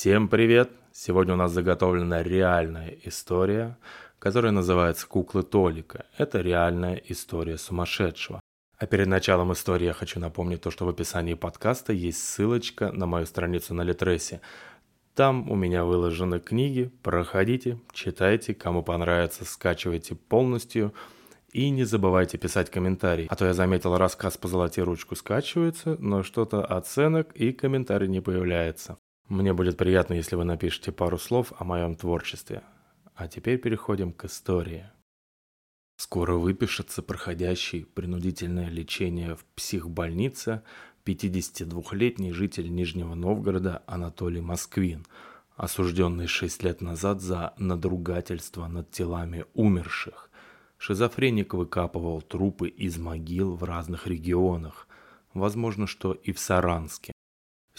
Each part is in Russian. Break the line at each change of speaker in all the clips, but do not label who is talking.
Всем привет! Сегодня у нас заготовлена реальная история, которая называется «Куклы Толика». Это реальная история сумасшедшего. А перед началом истории я хочу напомнить то, что в описании подкаста есть ссылочка на мою страницу на Литресе. Там у меня выложены книги, проходите, читайте, кому понравится, скачивайте полностью – и не забывайте писать комментарий. А то я заметил, рассказ по золоте ручку скачивается, но что-то оценок и комментарий не появляется. Мне будет приятно, если вы напишите пару слов о моем творчестве. А теперь переходим к истории. Скоро выпишется проходящий принудительное лечение в психбольнице 52-летний житель Нижнего Новгорода Анатолий Москвин, осужденный 6 лет назад за надругательство над телами умерших. Шизофреник выкапывал трупы из могил в разных регионах, возможно, что и в Саранске.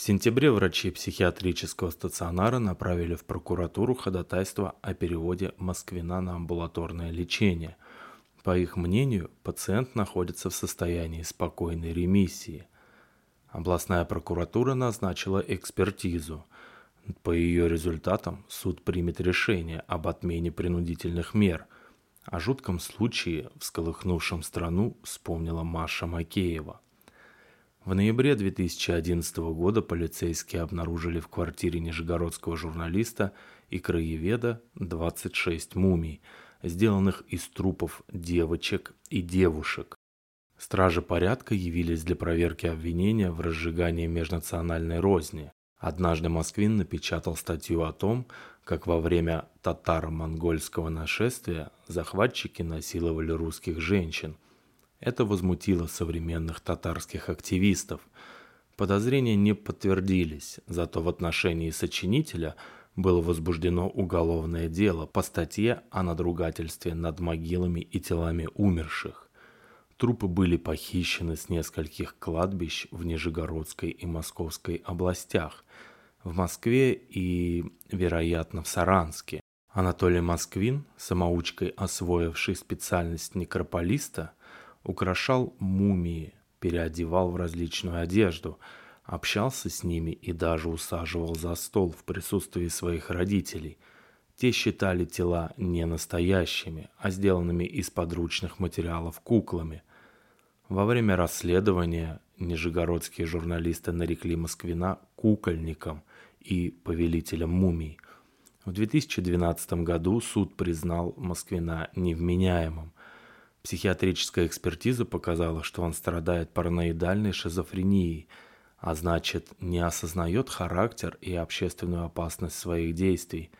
В сентябре врачи психиатрического стационара направили в прокуратуру ходатайство о переводе Москвина на амбулаторное лечение. По их мнению, пациент находится в состоянии спокойной ремиссии. Областная прокуратура назначила экспертизу. По ее результатам суд примет решение об отмене принудительных мер – о жутком случае, всколыхнувшем страну, вспомнила Маша Макеева. В ноябре 2011 года полицейские обнаружили в квартире нижегородского журналиста и краеведа 26 мумий, сделанных из трупов девочек и девушек. Стражи порядка явились для проверки обвинения в разжигании межнациональной розни. Однажды Москвин напечатал статью о том, как во время татаро-монгольского нашествия захватчики насиловали русских женщин. Это возмутило современных татарских активистов. Подозрения не подтвердились, зато в отношении сочинителя было возбуждено уголовное дело по статье о надругательстве над могилами и телами умерших. Трупы были похищены с нескольких кладбищ в Нижегородской и Московской областях – в Москве и, вероятно, в Саранске. Анатолий Москвин, самоучкой освоивший специальность некрополиста, украшал мумии, переодевал в различную одежду, общался с ними и даже усаживал за стол в присутствии своих родителей. Те считали тела не настоящими, а сделанными из подручных материалов куклами. Во время расследования нижегородские журналисты нарекли Москвина кукольником и повелителем мумий. В 2012 году суд признал Москвина невменяемым. Психиатрическая экспертиза показала, что он страдает параноидальной шизофренией, а значит, не осознает характер и общественную опасность своих действий.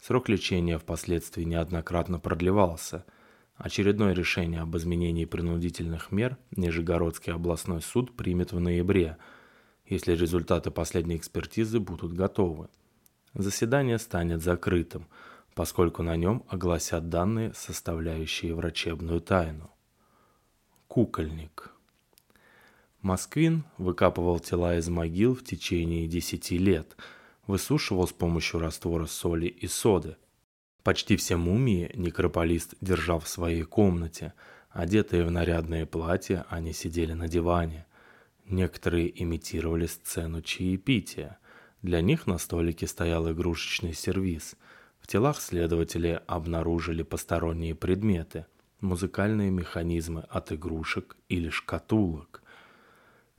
Срок лечения впоследствии неоднократно продлевался. Очередное решение об изменении принудительных мер Нижегородский областной суд примет в ноябре – если результаты последней экспертизы будут готовы. Заседание станет закрытым, поскольку на нем огласят данные, составляющие врачебную тайну. Кукольник. Москвин выкапывал тела из могил в течение 10 лет, высушивал с помощью раствора соли и соды. Почти все мумии некрополист держал в своей комнате. Одетые в нарядные платья, они сидели на диване – Некоторые имитировали сцену чаепития. Для них на столике стоял игрушечный сервиз. В телах следователи обнаружили посторонние предметы, музыкальные механизмы от игрушек или шкатулок.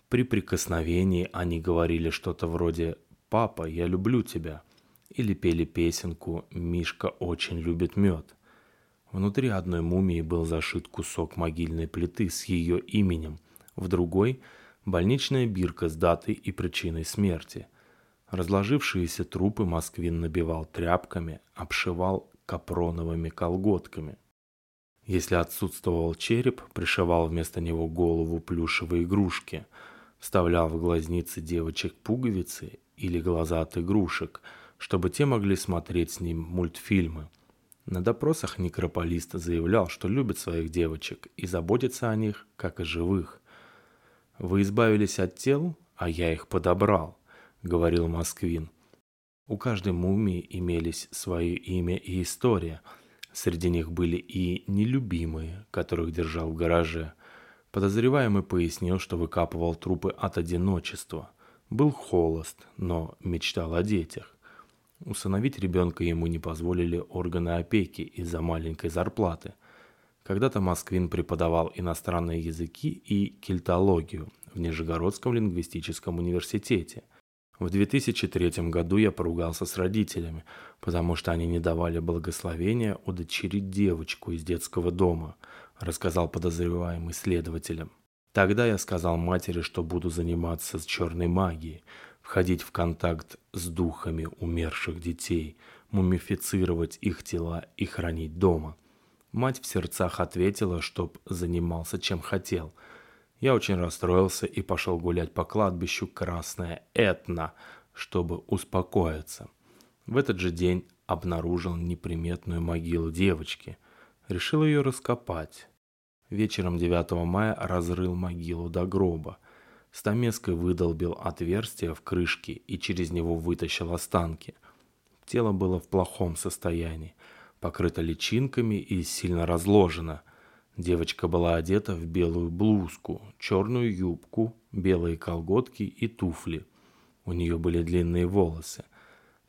При прикосновении они говорили что-то вроде «Папа, я люблю тебя» или пели песенку «Мишка очень любит мед». Внутри одной мумии был зашит кусок могильной плиты с ее именем, в другой – больничная бирка с датой и причиной смерти. Разложившиеся трупы Москвин набивал тряпками, обшивал капроновыми колготками. Если отсутствовал череп, пришивал вместо него голову плюшевой игрушки, вставлял в глазницы девочек пуговицы или глаза от игрушек, чтобы те могли смотреть с ним мультфильмы. На допросах некрополист заявлял, что любит своих девочек и заботится о них, как о живых – «Вы избавились от тел, а я их подобрал», — говорил Москвин. У каждой мумии имелись свое имя и история. Среди них были и нелюбимые, которых держал в гараже. Подозреваемый пояснил, что выкапывал трупы от одиночества. Был холост, но мечтал о детях. Усыновить ребенка ему не позволили органы опеки из-за маленькой зарплаты. Когда-то Москвин преподавал иностранные языки и кельтологию в Нижегородском лингвистическом университете. В 2003 году я поругался с родителями, потому что они не давали благословения удочерить девочку из детского дома, рассказал подозреваемый следователям. Тогда я сказал матери, что буду заниматься с черной магией, входить в контакт с духами умерших детей, мумифицировать их тела и хранить дома. Мать в сердцах ответила, чтоб занимался чем хотел. Я очень расстроился и пошел гулять по кладбищу Красное Этна, чтобы успокоиться. В этот же день обнаружил неприметную могилу девочки. Решил ее раскопать. Вечером 9 мая разрыл могилу до гроба. Стамеской выдолбил отверстие в крышке и через него вытащил останки. Тело было в плохом состоянии, покрыто личинками и сильно разложено. Девочка была одета в белую блузку, черную юбку, белые колготки и туфли. У нее были длинные волосы.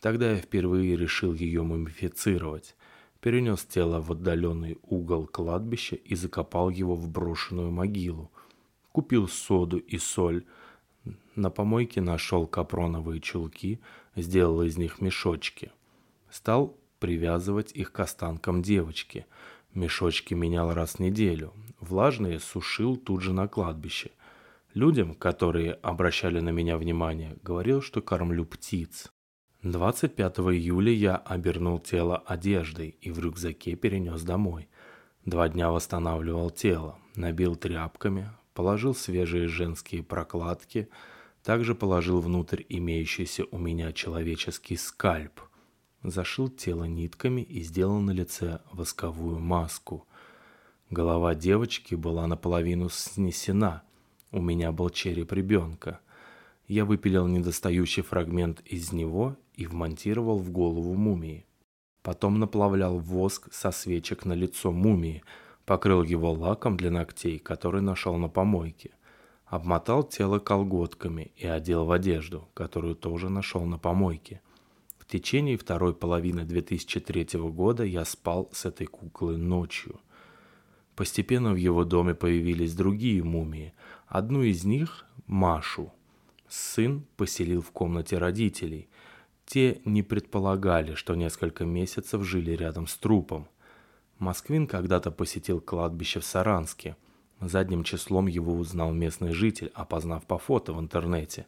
Тогда я впервые решил ее мумифицировать перенес тело в отдаленный угол кладбища и закопал его в брошенную могилу. Купил соду и соль. На помойке нашел капроновые чулки, сделал из них мешочки. Стал привязывать их к останкам девочки. Мешочки менял раз в неделю. Влажные сушил тут же на кладбище. Людям, которые обращали на меня внимание, говорил, что кормлю птиц. 25 июля я обернул тело одеждой и в рюкзаке перенес домой. Два дня восстанавливал тело, набил тряпками, положил свежие женские прокладки, также положил внутрь имеющийся у меня человеческий скальп. Зашил тело нитками и сделал на лице восковую маску. Голова девочки была наполовину снесена. У меня был череп ребенка. Я выпилил недостающий фрагмент из него и вмонтировал в голову мумии. Потом наплавлял воск со свечек на лицо мумии, покрыл его лаком для ногтей, который нашел на помойке. Обмотал тело колготками и одел в одежду, которую тоже нашел на помойке. Течение второй половины 2003 года я спал с этой куклой ночью. Постепенно в его доме появились другие мумии. Одну из них, Машу, сын поселил в комнате родителей – те не предполагали, что несколько месяцев жили рядом с трупом. Москвин когда-то посетил кладбище в Саранске. Задним числом его узнал местный житель, опознав по фото в интернете.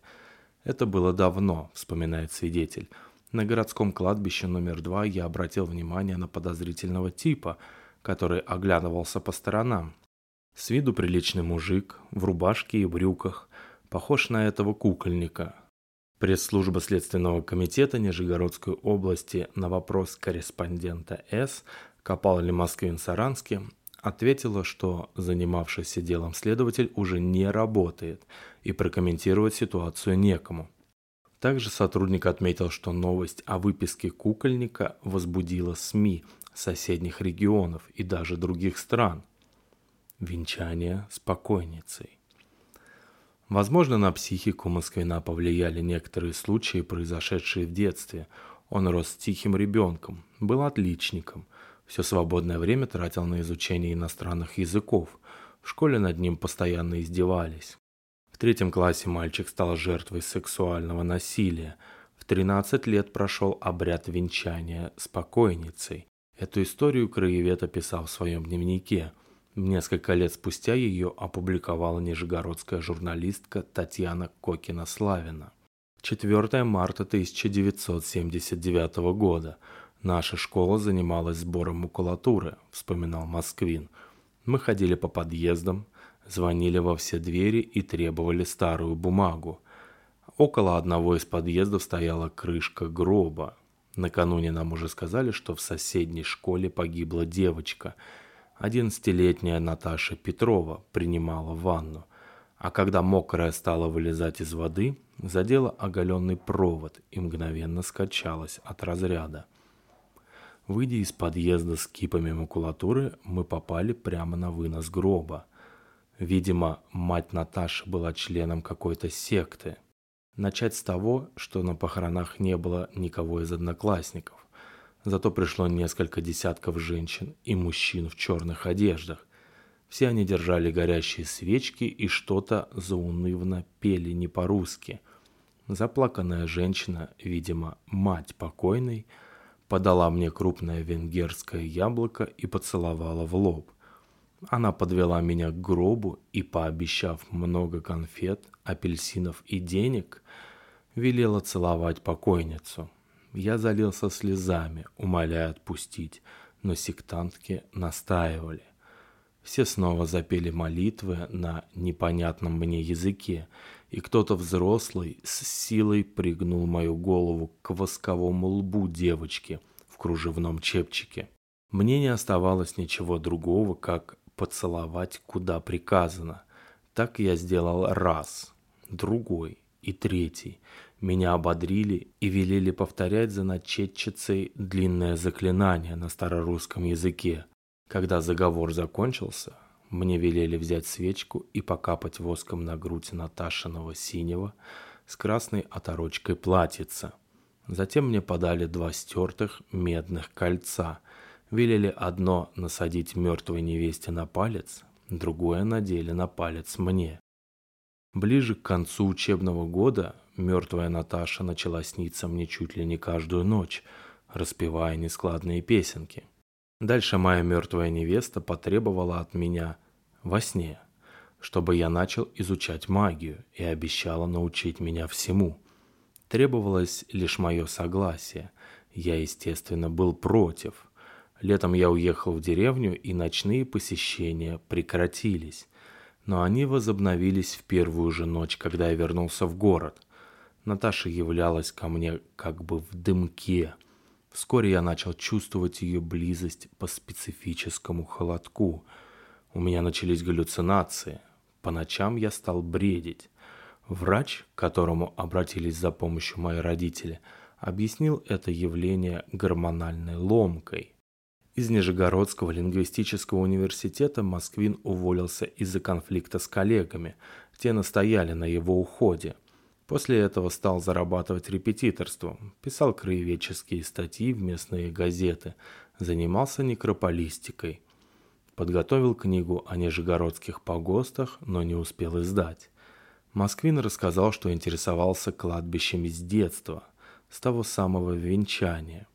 Это было давно, вспоминает свидетель. На городском кладбище номер два я обратил внимание на подозрительного типа, который оглядывался по сторонам. С виду приличный мужик, в рубашке и брюках, похож на этого кукольника, Пресс-служба Следственного комитета Нижегородской области на вопрос корреспондента С. «Копал ли Москвин Саранске?» ответила, что занимавшийся делом следователь уже не работает и прокомментировать ситуацию некому. Также сотрудник отметил, что новость о выписке кукольника возбудила СМИ соседних регионов и даже других стран. Венчание с покойницей. Возможно, на психику Москвина повлияли некоторые случаи, произошедшие в детстве. Он рос тихим ребенком, был отличником, все свободное время тратил на изучение иностранных языков. В школе над ним постоянно издевались. Третьем классе мальчик стал жертвой сексуального насилия. В 13 лет прошел обряд венчания с покойницей. Эту историю краевед описал в своем дневнике – Несколько лет спустя ее опубликовала нижегородская журналистка Татьяна Кокина-Славина. 4 марта 1979 года. Наша школа занималась сбором макулатуры, вспоминал Москвин. Мы ходили по подъездам, звонили во все двери и требовали старую бумагу. Около одного из подъездов стояла крышка гроба. Накануне нам уже сказали, что в соседней школе погибла девочка – Одиннадцатилетняя Наташа Петрова принимала ванну, а когда мокрая стала вылезать из воды, задела оголенный провод и мгновенно скачалась от разряда. Выйдя из подъезда с кипами макулатуры, мы попали прямо на вынос гроба. Видимо, мать Наташи была членом какой-то секты – Начать с того, что на похоронах не было никого из одноклассников. Зато пришло несколько десятков женщин и мужчин в черных одеждах. Все они держали горящие свечки и что-то заунывно пели не по-русски. Заплаканная женщина, видимо, мать покойной, подала мне крупное венгерское яблоко и поцеловала в лоб. Она подвела меня к гробу и, пообещав много конфет, апельсинов и денег, велела целовать покойницу. Я залился слезами, умоляя отпустить, но сектантки настаивали. Все снова запели молитвы на непонятном мне языке, и кто-то взрослый с силой пригнул мою голову к восковому лбу девочки в кружевном чепчике. Мне не оставалось ничего другого, как поцеловать, куда приказано. Так я сделал раз, другой и третий. Меня ободрили и велели повторять за начетчицей длинное заклинание на старорусском языке. Когда заговор закончился, мне велели взять свечку и покапать воском на грудь Наташиного синего с красной оторочкой платьица. Затем мне подали два стертых медных кольца. Велели одно насадить мертвой невесте на палец, другое надели на палец мне. Ближе к концу учебного года мертвая Наташа начала сниться мне чуть ли не каждую ночь, распевая нескладные песенки. Дальше моя мертвая невеста потребовала от меня во сне, чтобы я начал изучать магию и обещала научить меня всему. Требовалось лишь мое согласие. Я, естественно, был против. Летом я уехал в деревню, и ночные посещения прекратились. Но они возобновились в первую же ночь, когда я вернулся в город. Наташа являлась ко мне как бы в дымке – Вскоре я начал чувствовать ее близость по специфическому холодку. У меня начались галлюцинации. По ночам я стал бредить. Врач, к которому обратились за помощью мои родители, объяснил это явление гормональной ломкой. Из Нижегородского лингвистического университета Москвин уволился из-за конфликта с коллегами. Те настояли на его уходе – После этого стал зарабатывать репетиторством, писал краеведческие статьи в местные газеты, занимался некрополистикой. Подготовил книгу о нижегородских погостах, но не успел издать. Москвин рассказал, что интересовался кладбищами с детства, с того самого венчания.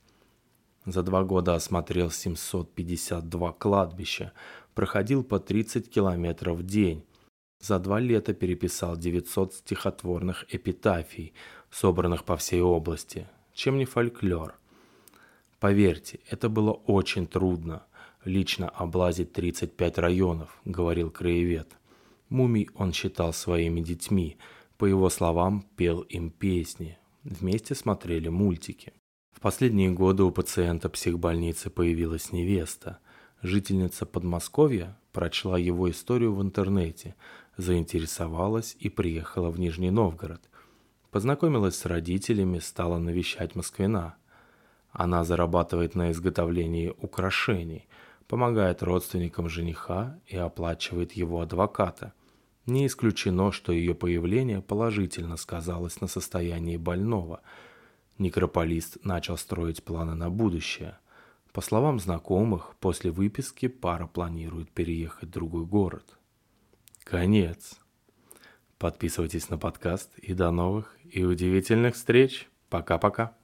За два года осмотрел 752 кладбища, проходил по 30 километров в день, за два лета переписал 900 стихотворных эпитафий, собранных по всей области. Чем не фольклор? Поверьте, это было очень трудно. Лично облазить 35 районов, говорил краевед. Мумий он считал своими детьми. По его словам, пел им песни. Вместе смотрели мультики. В последние годы у пациента психбольницы появилась невеста. Жительница Подмосковья прочла его историю в интернете, заинтересовалась и приехала в Нижний Новгород. Познакомилась с родителями, стала навещать Москвина. Она зарабатывает на изготовлении украшений, помогает родственникам жениха и оплачивает его адвоката. Не исключено, что ее появление положительно сказалось на состоянии больного. Некрополист начал строить планы на будущее. По словам знакомых, после выписки пара планирует переехать в другой город. Конец. Подписывайтесь на подкаст и до новых и удивительных встреч. Пока-пока.